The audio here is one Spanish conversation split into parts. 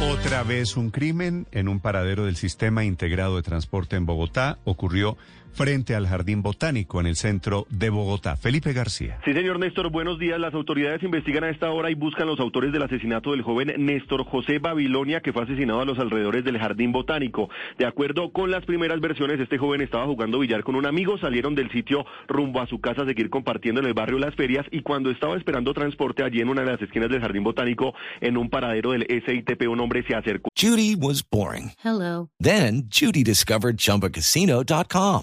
Otra vez un crimen en un paradero del Sistema Integrado de Transporte en Bogotá. Ocurrió frente al Jardín Botánico en el centro de Bogotá. Felipe García. Sí, señor Néstor, buenos días. Las autoridades investigan a esta hora y buscan los autores del asesinato del joven Néstor José Babilonia, que fue asesinado a los alrededores del Jardín Botánico. De acuerdo con las primeras versiones, este joven estaba jugando billar con un amigo, salieron del sitio rumbo a su casa a seguir compartiendo en el barrio Las Ferias y cuando estaba esperando transporte allí en una de las esquinas del Jardín Botánico, en un paradero del SITP, un hombre se acercó. Judy was boring. Hello. Then Judy discovered chumbacasino.com.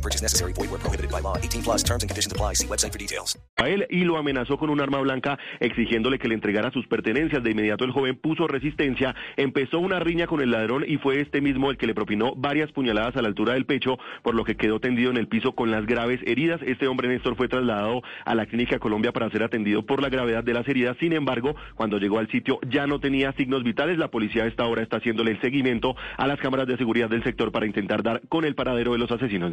No purchase necessary. Void where prohibited by law. 18 plus terms and conditions apply. See website for details. a él y lo amenazó con un arma blanca exigiéndole que le entregara sus pertenencias. De inmediato el joven puso resistencia, empezó una riña con el ladrón y fue este mismo el que le propinó varias puñaladas a la altura del pecho, por lo que quedó tendido en el piso con las graves heridas. Este hombre Néstor fue trasladado a la clínica Colombia para ser atendido por la gravedad de las heridas. Sin embargo, cuando llegó al sitio ya no tenía signos vitales. La policía a esta hora está haciéndole el seguimiento a las cámaras de seguridad del sector para intentar dar con el paradero de los asesinos.